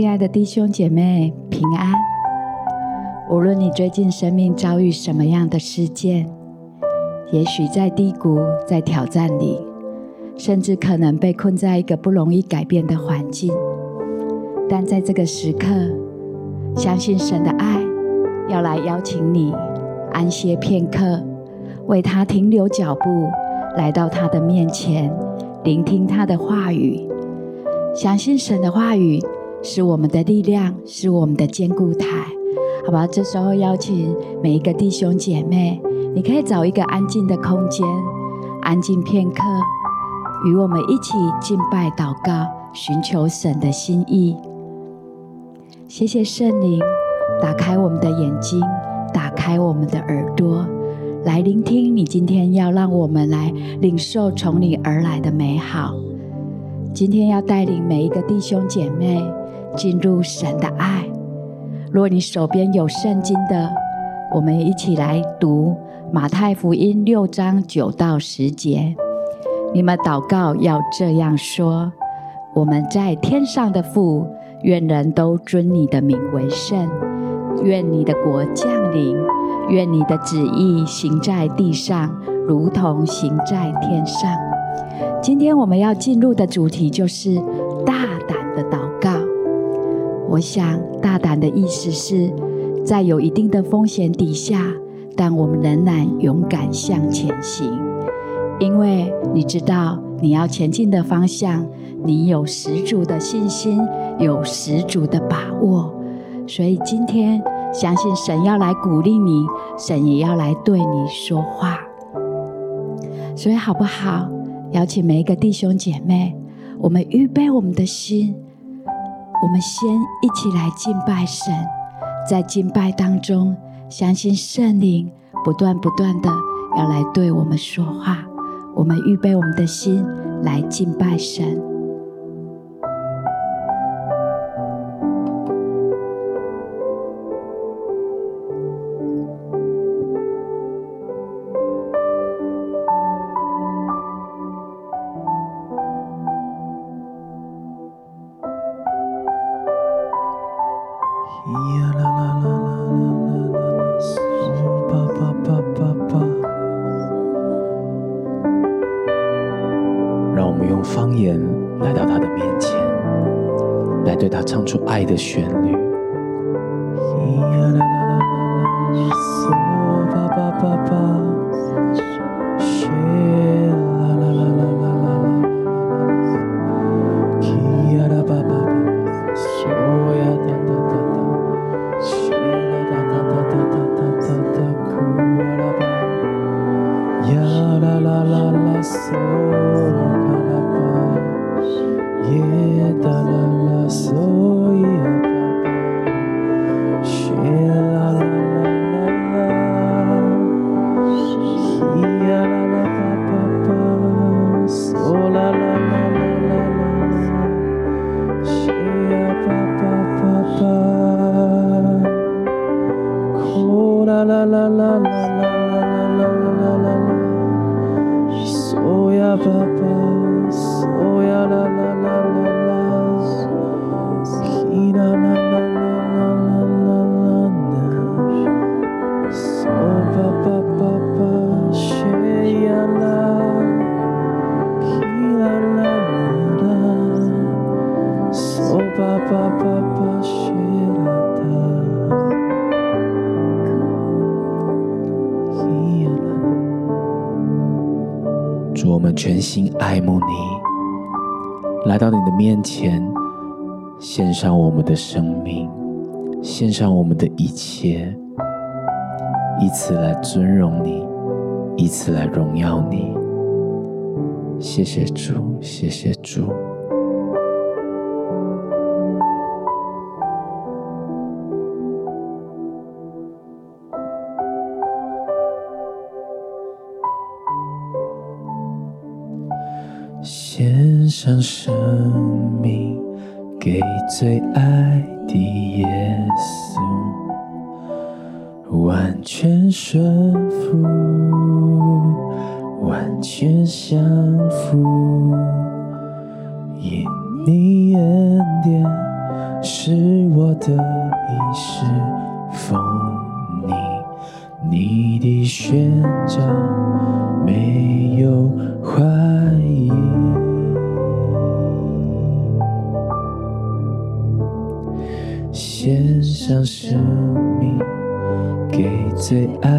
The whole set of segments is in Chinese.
亲爱的弟兄姐妹，平安。无论你最近生命遭遇什么样的事件，也许在低谷、在挑战里，甚至可能被困在一个不容易改变的环境，但在这个时刻，相信神的爱要来邀请你安歇片刻，为他停留脚步，来到他的面前，聆听他的话语。相信神的话语。是我们的力量，是我们的坚固台，好吧？这时候邀请每一个弟兄姐妹，你可以找一个安静的空间，安静片刻，与我们一起敬拜祷告，寻求神的心意。谢谢圣灵，打开我们的眼睛，打开我们的耳朵，来聆听你今天要让我们来领受从你而来的美好。今天要带领每一个弟兄姐妹。进入神的爱。若你手边有圣经的，我们一起来读马太福音六章九到十节。你们祷告要这样说：我们在天上的父，愿人都尊你的名为圣。愿你的国降临。愿你的旨意行在地上，如同行在天上。今天我们要进入的主题就是大胆。我想，大胆的意思是，在有一定的风险底下，但我们仍然勇敢向前行，因为你知道你要前进的方向，你有十足的信心，有十足的把握。所以今天，相信神要来鼓励你，神也要来对你说话。所以好不好？邀请每一个弟兄姐妹，我们预备我们的心。我们先一起来敬拜神，在敬拜当中，相信圣灵不断不断的要来对我们说话。我们预备我们的心来敬拜神。让我们用方言来到他的面前，来对他唱出爱的旋律。全心爱慕你，来到你的面前，献上我们的生命，献上我们的一切，以此来尊荣你，以此来荣耀你。谢谢主，谢谢主。给最爱的耶稣，完全顺 tu es à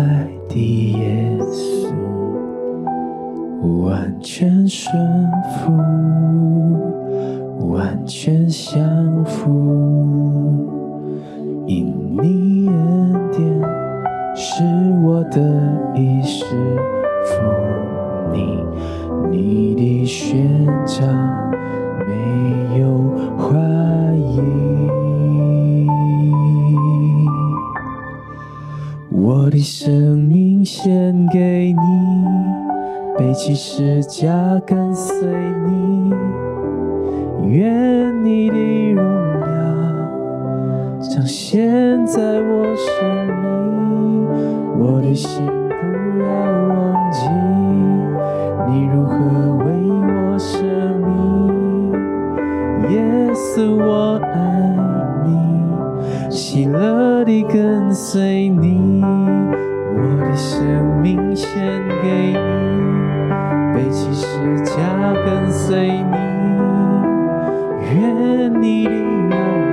见你的容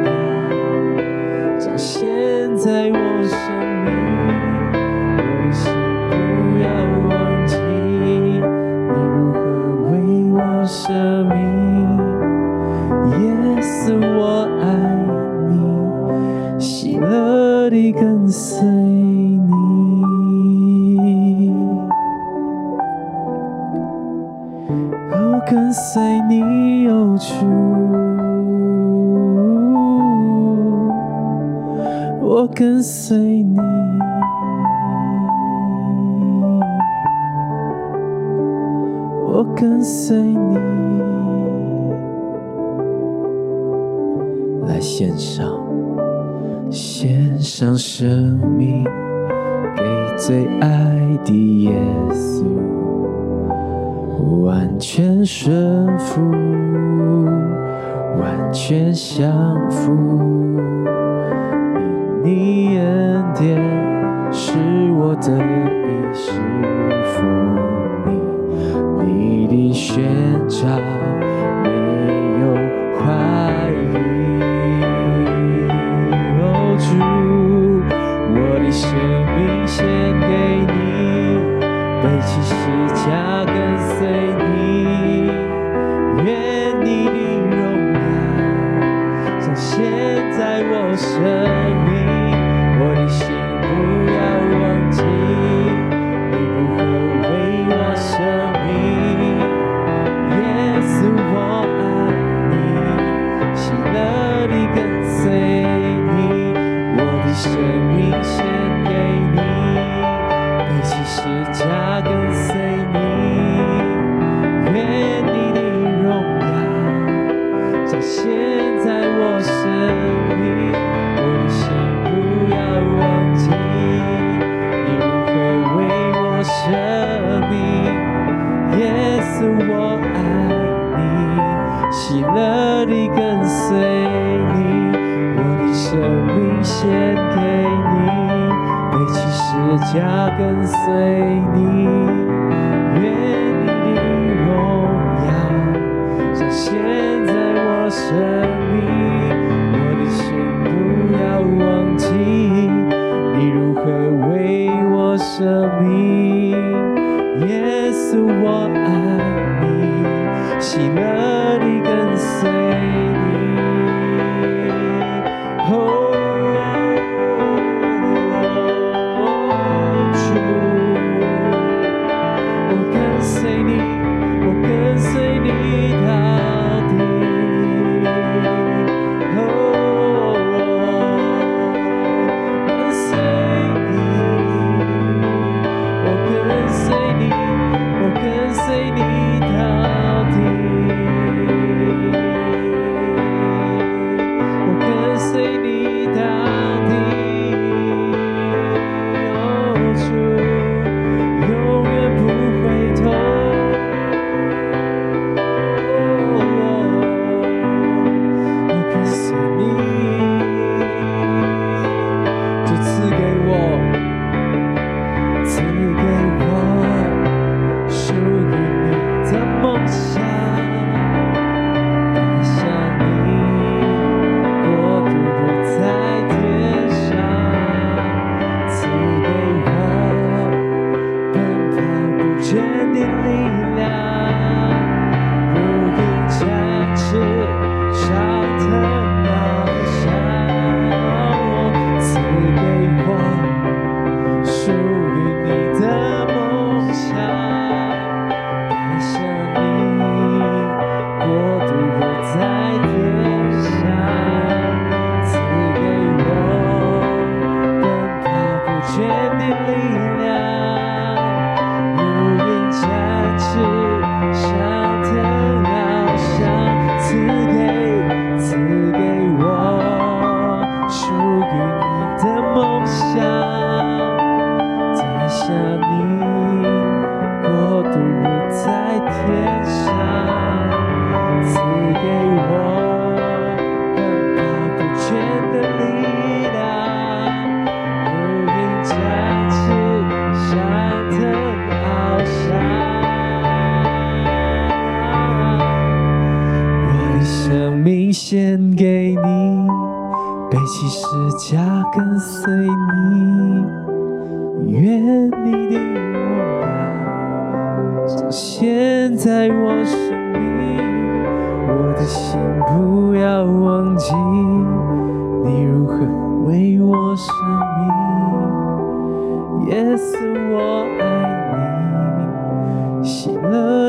颜展现在我身随你。我跟随你，来献上，献上生命给最爱的耶稣，完全顺服，完全降服。你恩典是我的一世，奉你你的喧嚣。Maxime.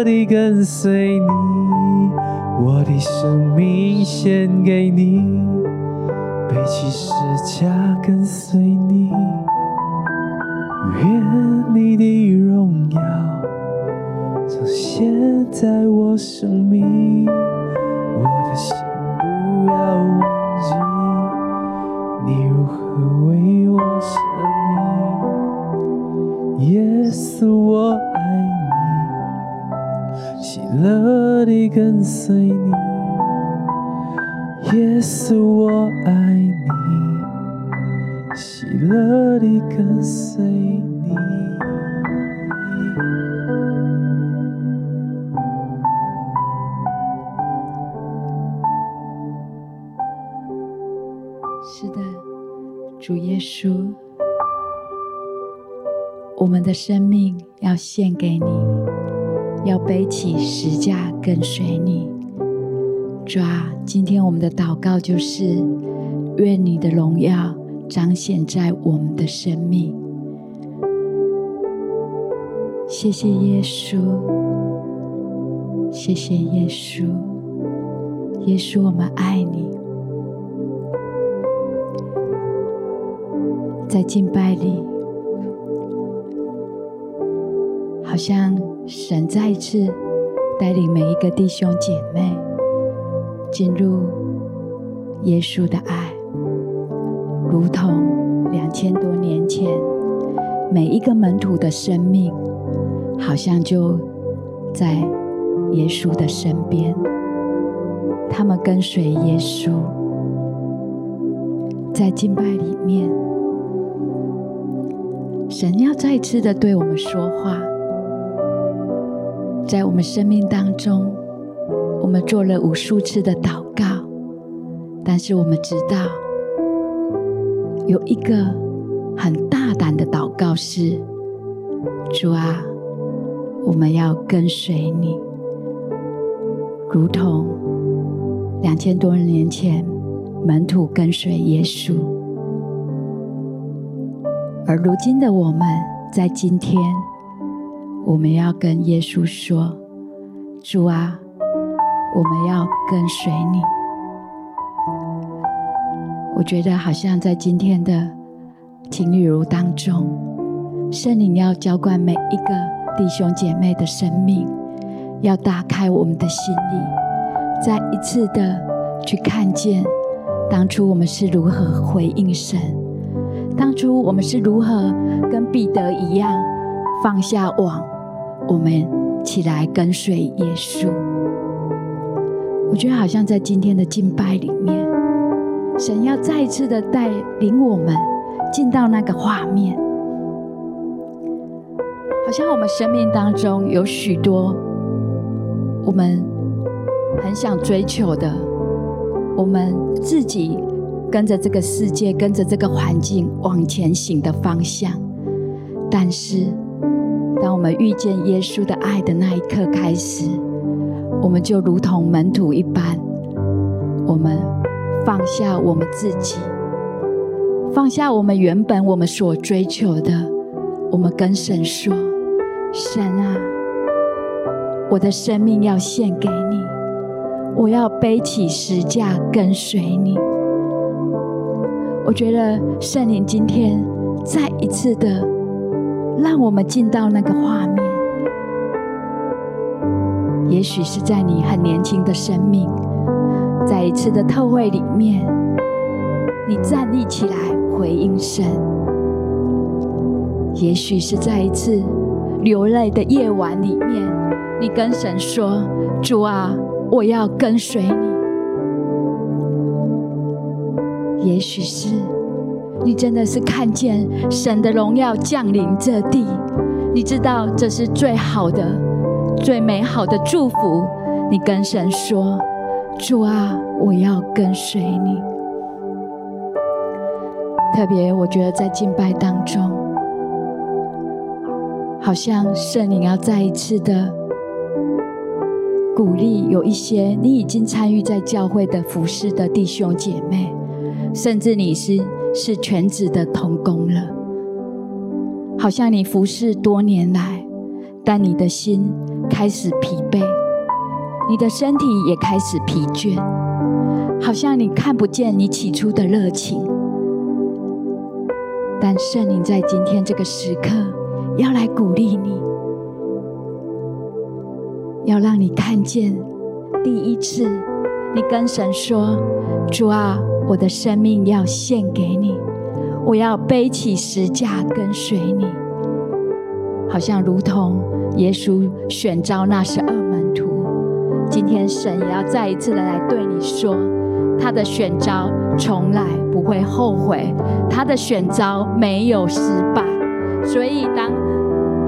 地跟随你，我的生命献给你，背起十架跟随你。愿你的荣耀彰显在我生命，我的心不要跟随你。耶稣，我爱你。喜乐地跟随你。是的，主耶稣，我们的生命要献给你，要背起十架跟随你。主啊，今天我们的祷告就是，愿你的荣耀。彰显在我们的生命。谢谢耶稣，谢谢耶稣，耶稣，我们爱你。在敬拜里，好像神再一次带领每一个弟兄姐妹进入耶稣的爱。如同两千多年前，每一个门徒的生命，好像就在耶稣的身边，他们跟随耶稣，在敬拜里面，神要再次的对我们说话，在我们生命当中，我们做了无数次的祷告，但是我们知道。有一个很大胆的祷告是：主啊，我们要跟随你，如同两千多年前门徒跟随耶稣。而如今的我们，在今天，我们要跟耶稣说：主啊，我们要跟随你。我觉得好像在今天的情侣如当中，圣灵要浇灌每一个弟兄姐妹的生命，要打开我们的心里，再一次的去看见当初我们是如何回应神，当初我们是如何跟彼得一样放下网，我们起来跟随耶稣。我觉得好像在今天的敬拜里面。神要再一次的带领我们进到那个画面，好像我们生命当中有许多我们很想追求的，我们自己跟着这个世界、跟着这个环境往前行的方向。但是，当我们遇见耶稣的爱的那一刻开始，我们就如同门徒一般，我们。放下我们自己，放下我们原本我们所追求的，我们跟神说：“神啊，我的生命要献给你，我要背起十架跟随你。”我觉得圣灵今天再一次的让我们进到那个画面，也许是在你很年轻的生命。在一次的特会里面，你站立起来回应神；也许是在一次流泪的夜晚里面，你跟神说：“主啊，我要跟随你。”也许是你真的是看见神的荣耀降临这地，你知道这是最好的、最美好的祝福。你跟神说。主啊，我要跟随你。特别，我觉得在敬拜当中，好像圣灵要再一次的鼓励，有一些你已经参与在教会的服侍的弟兄姐妹，甚至你是是全职的童工了，好像你服侍多年来，但你的心开始疲惫，你的身体也开始疲倦，好像你看不见你起初的热情。但圣灵在今天这个时刻要来鼓励你，要让你看见第一次你跟神说：“主啊，我的生命要献给你，我要背起十架跟随你。”好像如同耶稣选召那十二门徒，今天神也要再一次的来对你说，他的选召从来不会后悔，他的选召没有失败。所以，当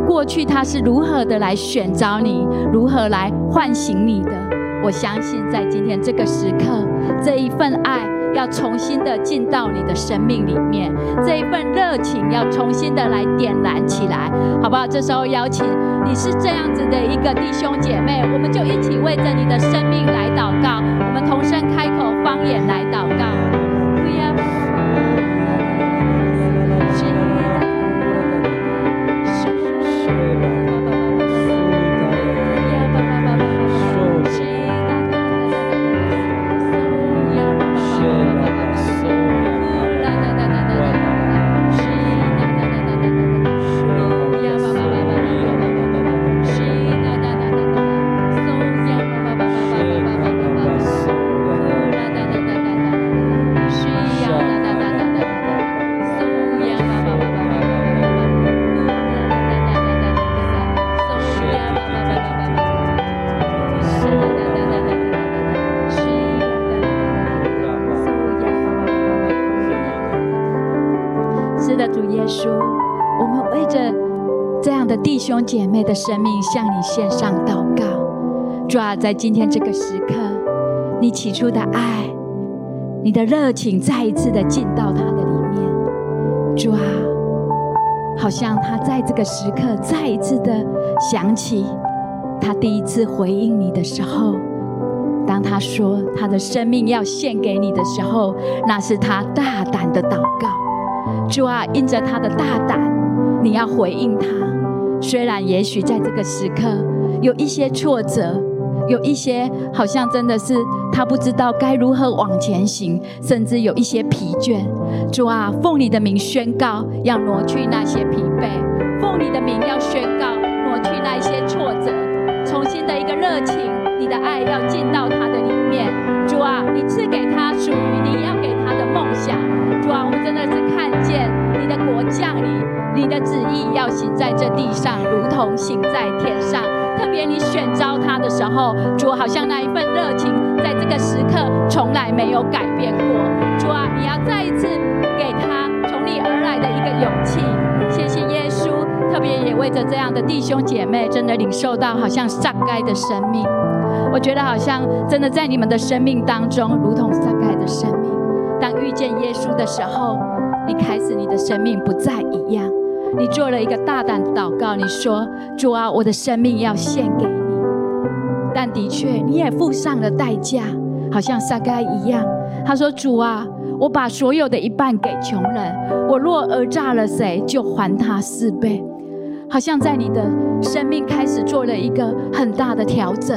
过去他是如何的来选召你，如何来唤醒你的，我相信在今天这个时刻，这一份爱要重新的进到你的生命里面，这一份热情要重新的来点燃起来，好不好？这时候邀请你是这样子的一个弟兄姐妹，我们就一起为着你的生命来祷告，我们同声开口方言来祷告。兄姐妹的生命向你献上祷告，主啊，在今天这个时刻，你起初的爱，你的热情再一次的进到他的里面，主啊，好像他在这个时刻再一次的想起他第一次回应你的时候，当他说他的生命要献给你的时候，那是他大胆的祷告，主啊，因着他的大胆，你要回应他。虽然也许在这个时刻有一些挫折，有一些好像真的是他不知道该如何往前行，甚至有一些疲倦。主啊，奉你的名宣告，要挪去那些疲惫；奉你的名要宣告，挪去那些挫折，重新的一个热情，你的爱要进到他的里面。主啊，你赐给他属于你要给他的梦想。主啊，我们真的是看见你的国降临。你的旨意要行在这地上，如同行在天上。特别你选召他的时候，主好像那一份热情，在这个时刻从来没有改变过。主啊，你要再一次给他从你而来的一个勇气。谢谢耶稣，特别也为着这样的弟兄姐妹，真的领受到好像撒该的生命。我觉得好像真的在你们的生命当中，如同撒该的生命。当遇见耶稣的时候，你开始你的生命不再一样。你做了一个大胆的祷告，你说：“主啊，我的生命要献给你。”但的确，你也付上了代价，好像撒该一样。他说：“主啊，我把所有的一半给穷人，我若讹诈了谁，就还他四倍。”好像在你的生命开始做了一个很大的调整，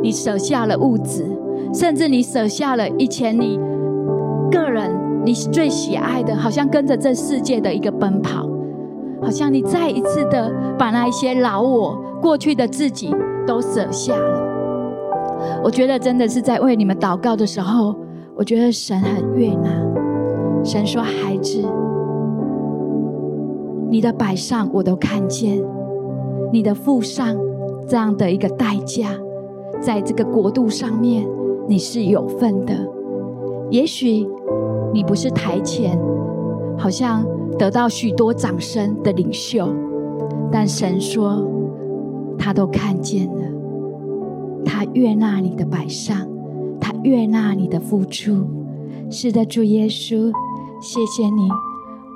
你舍下了物质，甚至你舍下了以前你个人你最喜爱的，好像跟着这世界的一个奔跑。好像你再一次的把那一些老我过去的自己都舍下了。我觉得真的是在为你们祷告的时候，我觉得神很悦纳。神说：“孩子，你的摆上我都看见，你的付上这样的一个代价，在这个国度上面你是有份的。也许你不是台前，好像。”得到许多掌声的领袖，但神说，他都看见了，他悦纳你的摆上，他悦纳你的付出。是的，主耶稣，谢谢你。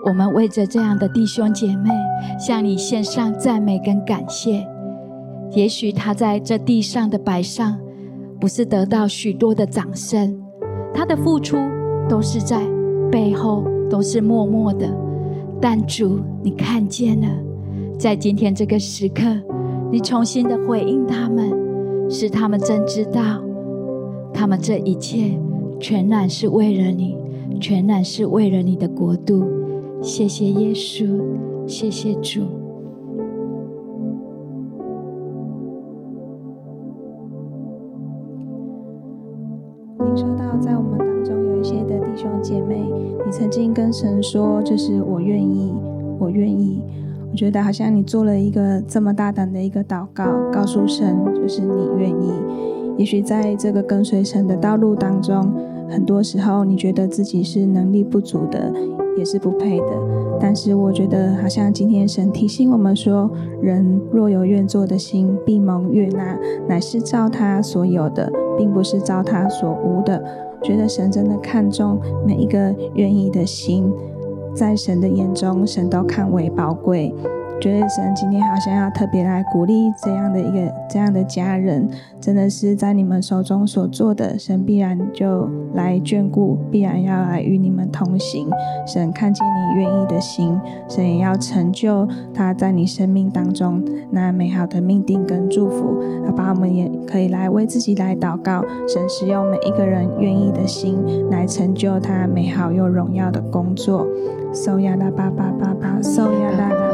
我们为着这样的弟兄姐妹，向你献上赞美跟感谢。也许他在这地上的摆上，不是得到许多的掌声，他的付出都是在背后，都是默默的。但主，你看见了，在今天这个时刻，你重新的回应他们，使他们真知道，他们这一切全然是为了你，全然是为了你的国度。谢谢耶稣，谢谢主。跟神说：“就是我愿意，我愿意。”我觉得好像你做了一个这么大胆的一个祷告，告诉神，就是你愿意。也许在这个跟随神的道路当中，很多时候你觉得自己是能力不足的，也是不配的。但是我觉得好像今天神提醒我们说：“人若有愿做的心，必蒙悦纳，乃是照他所有的，并不是照他所无的。”觉得神真的看重每一个愿意的心，在神的眼中，神都看为宝贵。觉得神今天好像要特别来鼓励这样的一个这样的家人，真的是在你们手中所做的，神必然就来眷顾，必然要来与你们同行。神看见你愿意的心，神也要成就他在你生命当中那美好的命定跟祝福。好吧，我们也可以来为自己来祷告，神使用每一个人愿意的心来成就他美好又荣耀的工作。So ya la ba ba ba ba, so ya la la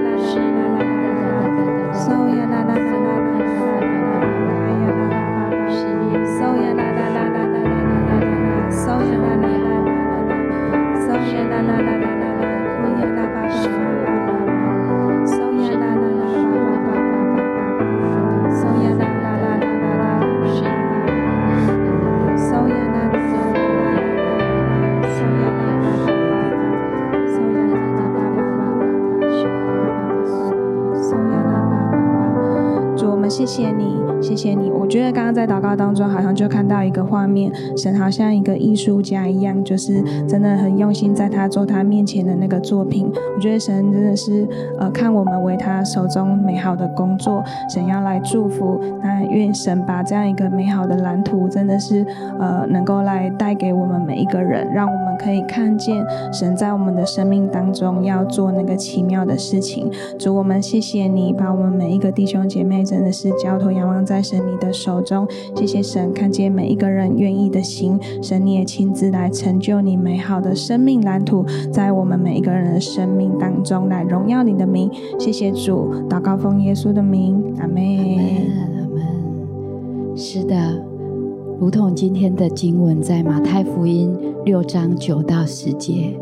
谢谢你，谢谢你。我觉得刚刚在祷告当中，好像就看到一个画面，神好像一个艺术家一样，就是真的很用心在他做他面前的那个作品。我觉得神真的是呃，看我们为他手中美好的工作，神要来祝福。那愿神把这样一个美好的蓝图，真的是呃，能够来带给我们每一个人，让我可以看见神在我们的生命当中要做那个奇妙的事情。主，我们谢谢你，把我们每一个弟兄姐妹真的是。交托仰望在神你的手中，谢谢神看见每一个人愿意的心，神你也亲自来成就你美好的生命蓝图，在我们每一个人的生命当中来荣耀你的名。谢谢主，祷告奉耶稣的名，阿门。阿门。是的，如同今天的经文在马太福音六章九到十节，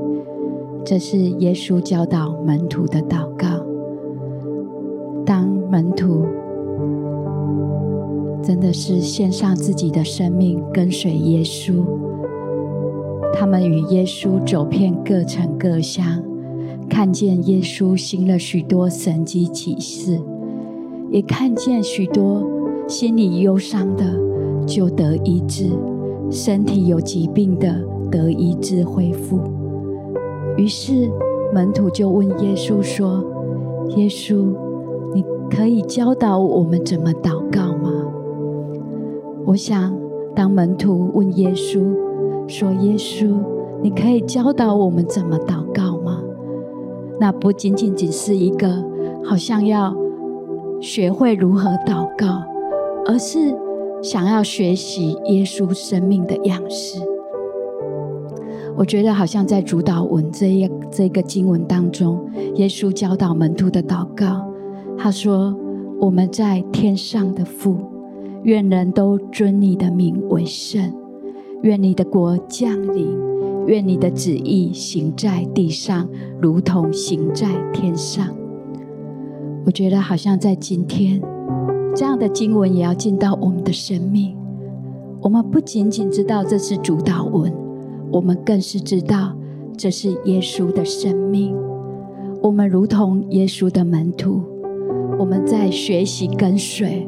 这是耶稣教导门徒的祷告。当门徒。真的是献上自己的生命跟随耶稣，他们与耶稣走遍各城各乡，看见耶稣行了许多神迹奇事，也看见许多心里忧伤的就得医治，身体有疾病的得医治恢复。于是门徒就问耶稣说：“耶稣，你可以教导我们怎么祷告吗？”我想，当门徒问耶稣说：“耶稣，你可以教导我们怎么祷告吗？”那不仅仅只是一个好像要学会如何祷告，而是想要学习耶稣生命的样式。我觉得好像在主祷文这一这个经文当中，耶稣教导门徒的祷告，他说：“我们在天上的父。”愿人都尊你的名为圣，愿你的国降临，愿你的旨意行在地上，如同行在天上。我觉得好像在今天，这样的经文也要进到我们的生命。我们不仅仅知道这是主祷文，我们更是知道这是耶稣的生命。我们如同耶稣的门徒，我们在学习跟随，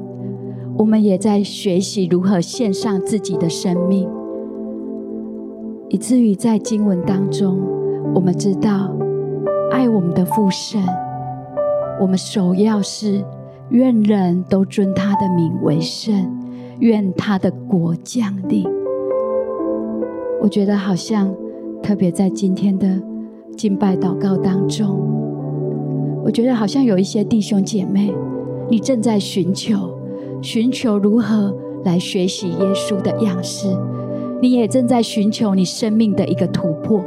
我们也在学习如何献上自己的生命，以至于在经文当中，我们知道爱我们的父神，我们首要是愿人都尊他的名为圣，愿他的国降临。我觉得好像特别在今天的敬拜祷告当中。我觉得好像有一些弟兄姐妹，你正在寻求，寻求如何来学习耶稣的样式，你也正在寻求你生命的一个突破。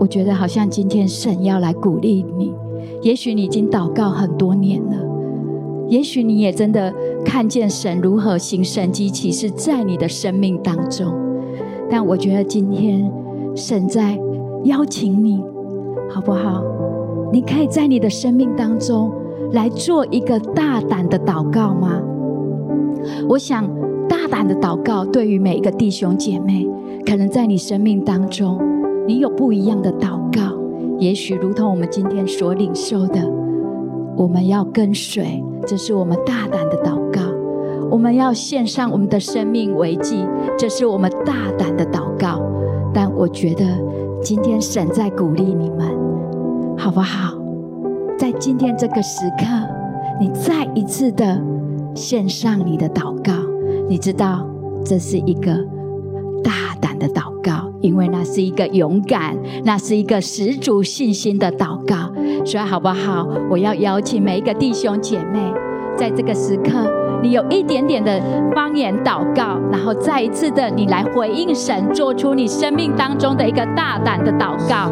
我觉得好像今天神要来鼓励你，也许你已经祷告很多年了，也许你也真的看见神如何行神迹奇事在你的生命当中，但我觉得今天神在邀请你，好不好？你可以在你的生命当中来做一个大胆的祷告吗？我想，大胆的祷告对于每一个弟兄姐妹，可能在你生命当中，你有不一样的祷告。也许如同我们今天所领受的，我们要跟随，这是我们大胆的祷告；我们要献上我们的生命为祭，这是我们大胆的祷告。但我觉得今天神在鼓励你们。好不好？在今天这个时刻，你再一次的献上你的祷告。你知道，这是一个大胆的祷告，因为那是一个勇敢，那是一个十足信心的祷告。所以，好不好？我要邀请每一个弟兄姐妹，在这个时刻，你有一点点的方言祷告，然后再一次的你来回应神，做出你生命当中的一个大胆的祷告。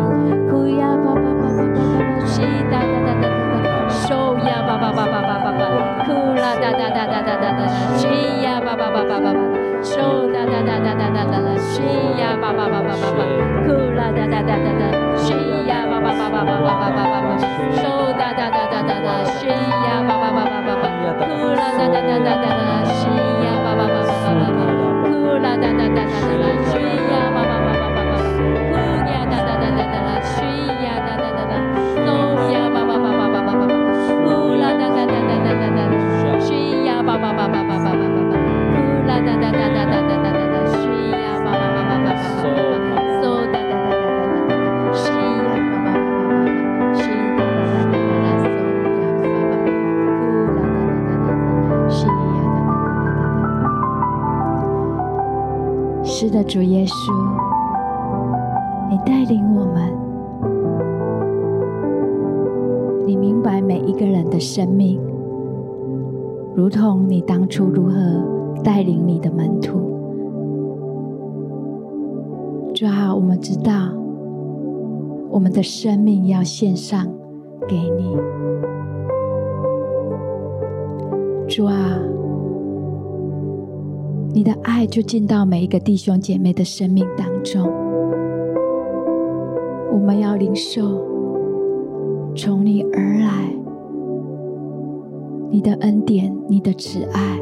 咿呀，叭叭叭叭叭叭，咿呀，哒哒哒哒哒哒，咿呀，叭叭叭叭叭叭，咿呀，哒哒哒哒哒哒，咿呀。的，主耶稣，你带领我们，你明白每一个人的生命，如同你当初如何带领你的门徒。主啊，我们知道，我们的生命要献上给你。主啊。你的爱就进到每一个弟兄姐妹的生命当中，我们要领受从你而来，你的恩典，你的慈爱。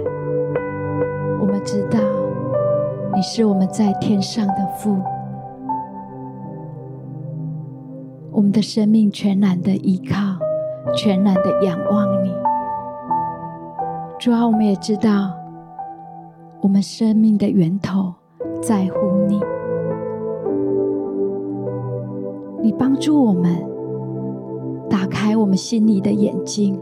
我们知道你是我们在天上的父，我们的生命全然的依靠，全然的仰望你。主啊，我们也知道。我们生命的源头在乎你，你帮助我们打开我们心里的眼睛。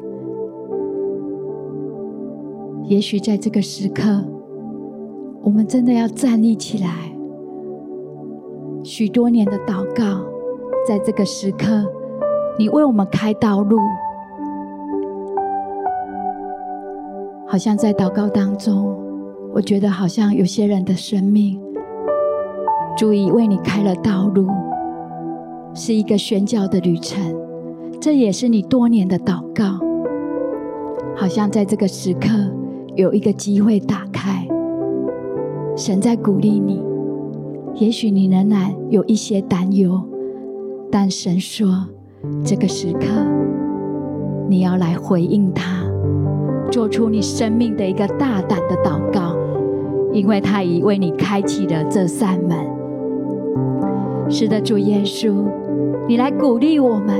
也许在这个时刻，我们真的要站立起来。许多年的祷告，在这个时刻，你为我们开道路，好像在祷告当中。我觉得好像有些人的生命，主已为你开了道路，是一个宣教的旅程。这也是你多年的祷告，好像在这个时刻有一个机会打开。神在鼓励你，也许你仍然有一些担忧，但神说，这个时刻你要来回应他，做出你生命的一个大胆的祷告，因为他已为你开启了这扇门。是的，主耶稣，你来鼓励我们，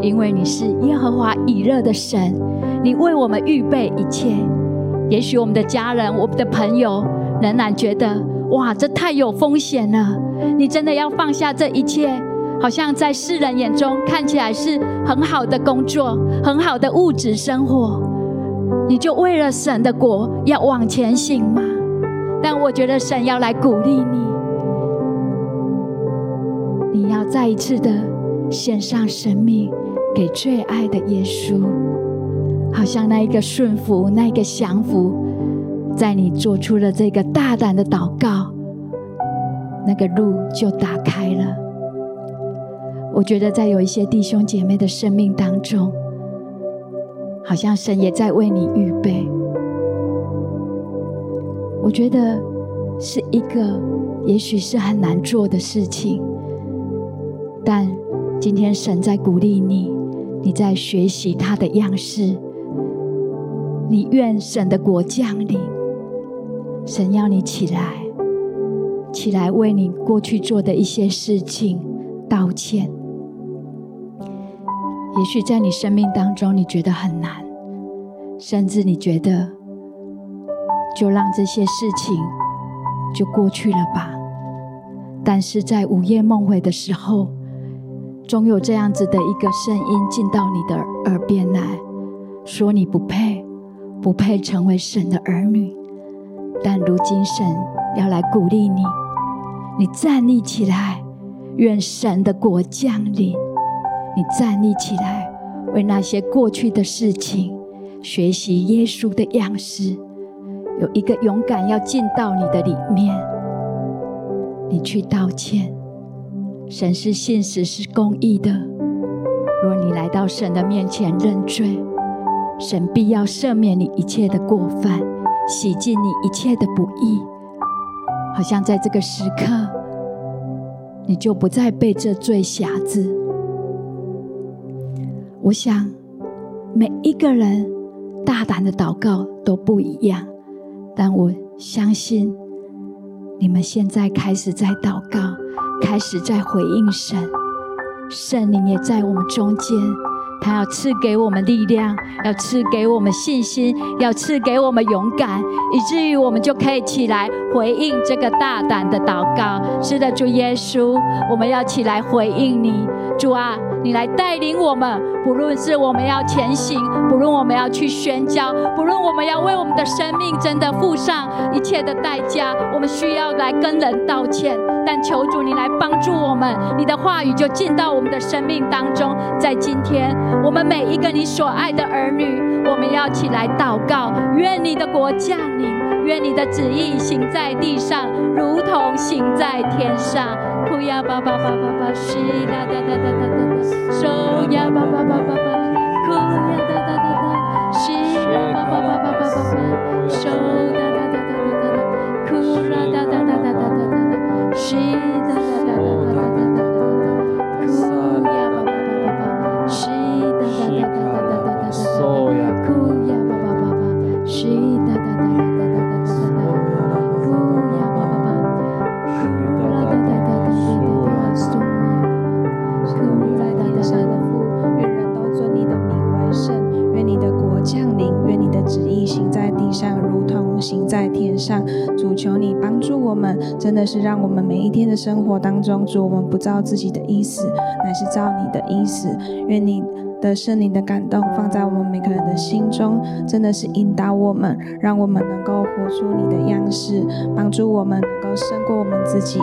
因为你是耶和华以热的神，你为我们预备一切。也许我们的家人、我们的朋友仍然觉得，哇，这太有风险了。你真的要放下这一切？好像在世人眼中看起来是很好的工作、很好的物质生活，你就为了神的国要往前行吗？但我觉得神要来鼓励你，你要再一次的献上生命给最爱的耶稣，好像那一个顺服、那一个降服，在你做出了这个大胆的祷告，那个路就打开了。我觉得在有一些弟兄姐妹的生命当中，好像神也在为你预备。我觉得是一个也许是很难做的事情，但今天神在鼓励你，你在学习他的样式。你愿神的国降临，神要你起来，起来为你过去做的一些事情道歉。也许在你生命当中，你觉得很难，甚至你觉得就让这些事情就过去了吧。但是在午夜梦回的时候，总有这样子的一个声音进到你的耳边来说：“你不配，不配成为神的儿女。”但如今神要来鼓励你，你站立起来，愿神的国降临。你站立起来，为那些过去的事情学习耶稣的样式，有一个勇敢要进到你的里面，你去道歉。神是现实是公义的，若你来到神的面前认罪，神必要赦免你一切的过犯，洗净你一切的不义。好像在这个时刻，你就不再被这罪辖制。我想，每一个人大胆的祷告都不一样，但我相信你们现在开始在祷告，开始在回应神，圣灵也在我们中间。他要赐给我们力量，要赐给我们信心，要赐给我们勇敢，以至于我们就可以起来回应这个大胆的祷告。是的，主耶稣，我们要起来回应你，主啊，你来带领我们。不论是我们要前行，不论我们要去宣教，不论我们要为我们的生命真的付上一切的代价，我们需要来跟人道歉。但求主你来帮助我们，你的话语就进到我们的生命当中。在今天，我们每一个你所爱的儿女，我们要起来祷告，愿你的国降临，愿你的旨意行在地上，如同行在天上。哭呀吧吧吧吧吧，是啦哒哒哒哒哒，手呀吧吧吧吧吧，哭呀哒哒哒哒，是啦吧吧吧吧吧吧，收我们真的是让我们每一天的生活当中，主，我们不照自己的意思，乃是照你的意思。愿你的圣灵的感动放在我们每个人的心中，真的是引导我们，让我们能够活出你的样式，帮助我们能够胜过我们自己，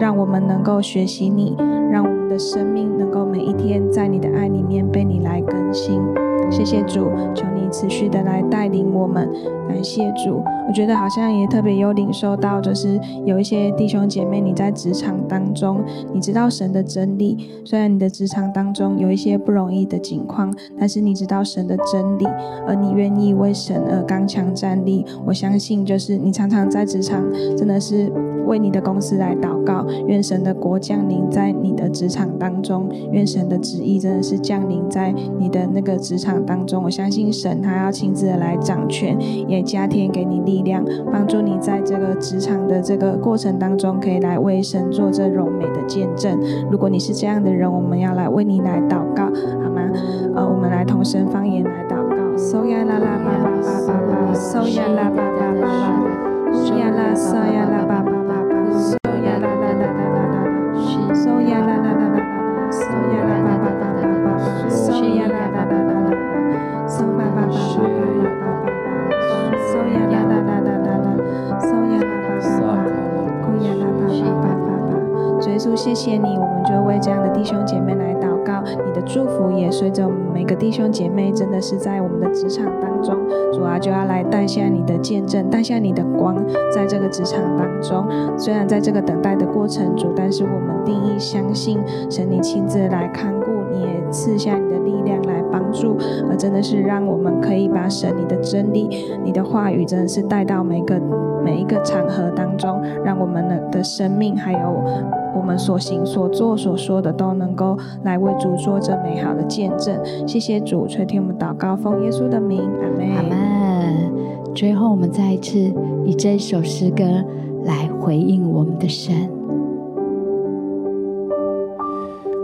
让我们能够学习你，让们的生命能够每一天在你的爱里面被你来更新。谢谢主，求你持续的来带领我们。感谢主，我觉得好像也特别有领受到，就是有一些弟兄姐妹，你在职场当中，你知道神的真理。虽然你的职场当中有一些不容易的境况，但是你知道神的真理，而你愿意为神而刚强站立。我相信，就是你常常在职场真的是为你的公司来祷告，愿神的国降临在你的职场当中，愿神的旨意真的是降临在你的那个职场当中。我相信神他要亲自的来掌权，也加添给你力量，帮助你在这个职场的这个过程当中，可以来为神做这荣美的见证。如果你是这样的人，我们要来为你来祷告，好吗？呃，我们来同声方言来祷告。So ya la la ba ba ba ba ba. So ya la ba ba ba ba. So ya la so ya la ba 谢你，我们就为这样的弟兄姐妹来祷告，你的祝福也随着每个弟兄姐妹，真的是在我们的职场当中，主啊，就要来带下你的见证，带下你的光，在这个职场当中。虽然在这个等待的过程，主，但是我们定义相信，神你亲自来看顾，你也赐下你的力量来帮助，而真的是让我们可以把神你的真理、你的话语，真的是带到每个每一个场合当中，让我们的的生命还有。我们所行、所做、所说的，都能够来为主做这美好的见证。谢谢主垂听我们祷告，奉耶稣的名，阿门。阿门。最后，我们再一次以这一首诗歌来回应我们的神。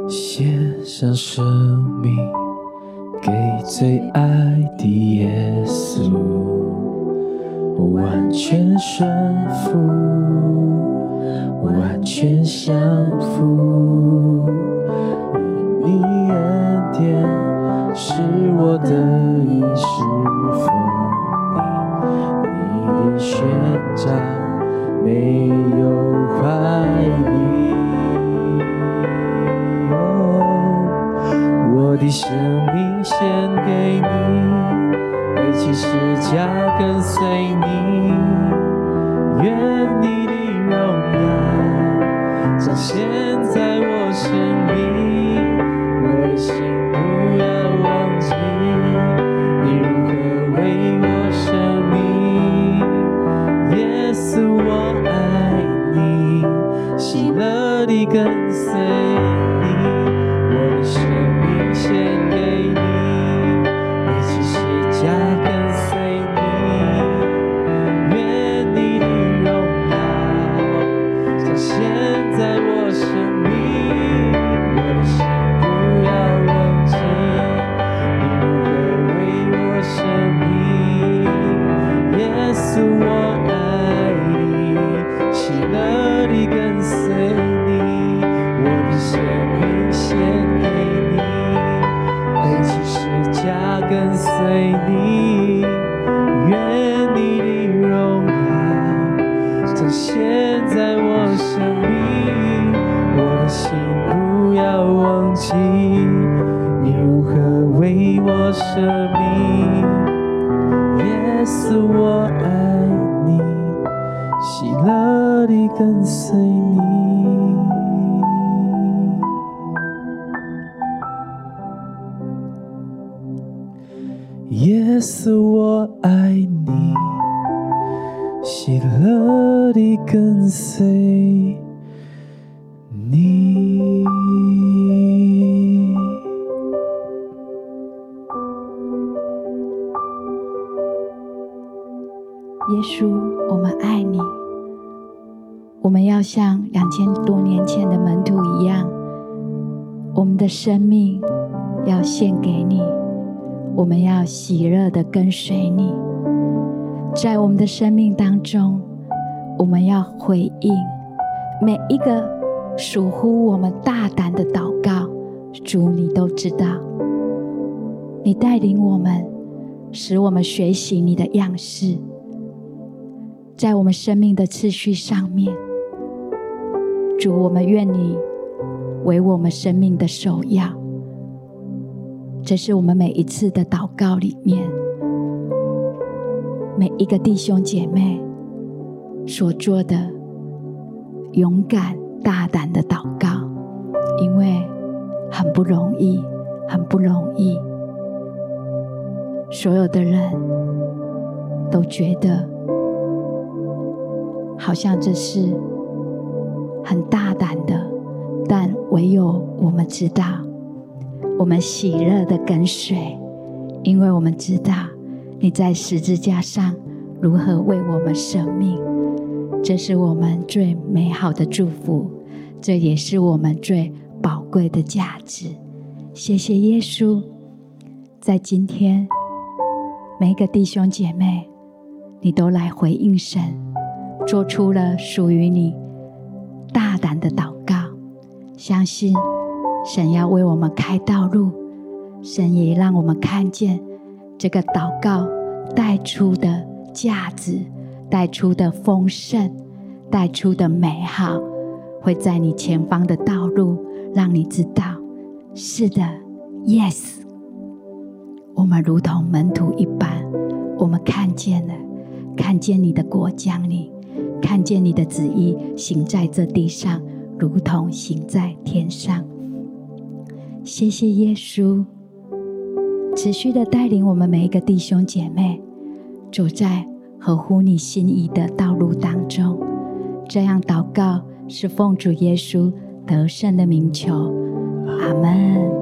献上生命给最爱的耶稣，完全顺服。完全降服，你恩典是我的衣食丰溢，你的宣召没有怀疑。哦，我的生命献给你，背起十架跟随你，愿你的荣耀。彰显在我生命，我的心耶稣，我们爱你。我们要像两千多年前的门徒一样，我们的生命要献给你，我们要喜乐的跟随你。在我们的生命当中，我们要回应每一个。属乎我们大胆的祷告，主你都知道。你带领我们，使我们学习你的样式，在我们生命的次序上面，主我们愿你为我们生命的首要。这是我们每一次的祷告里面，每一个弟兄姐妹所做的勇敢。大胆的祷告，因为很不容易，很不容易。所有的人都觉得，好像这是很大胆的，但唯有我们知道，我们喜乐的跟随，因为我们知道你在十字架上如何为我们舍命，这是我们最美好的祝福，这也是我们最宝贵的价值。谢谢耶稣，在今天，每个弟兄姐妹，你都来回应神，做出了属于你大胆的祷告，相信神要为我们开道路，神也让我们看见这个祷告带出的价值，带出的丰盛，带出的美好，会在你前方的道路，让你知道。是的，Yes，我们如同门徒一般，我们看见了，看见你的国降临，看见你的旨意行在这地上，如同行在天上。谢谢耶稣，持续的带领我们每一个弟兄姐妹，走在合乎你心意的道路当中。这样祷告是奉主耶稣得胜的名求。阿门。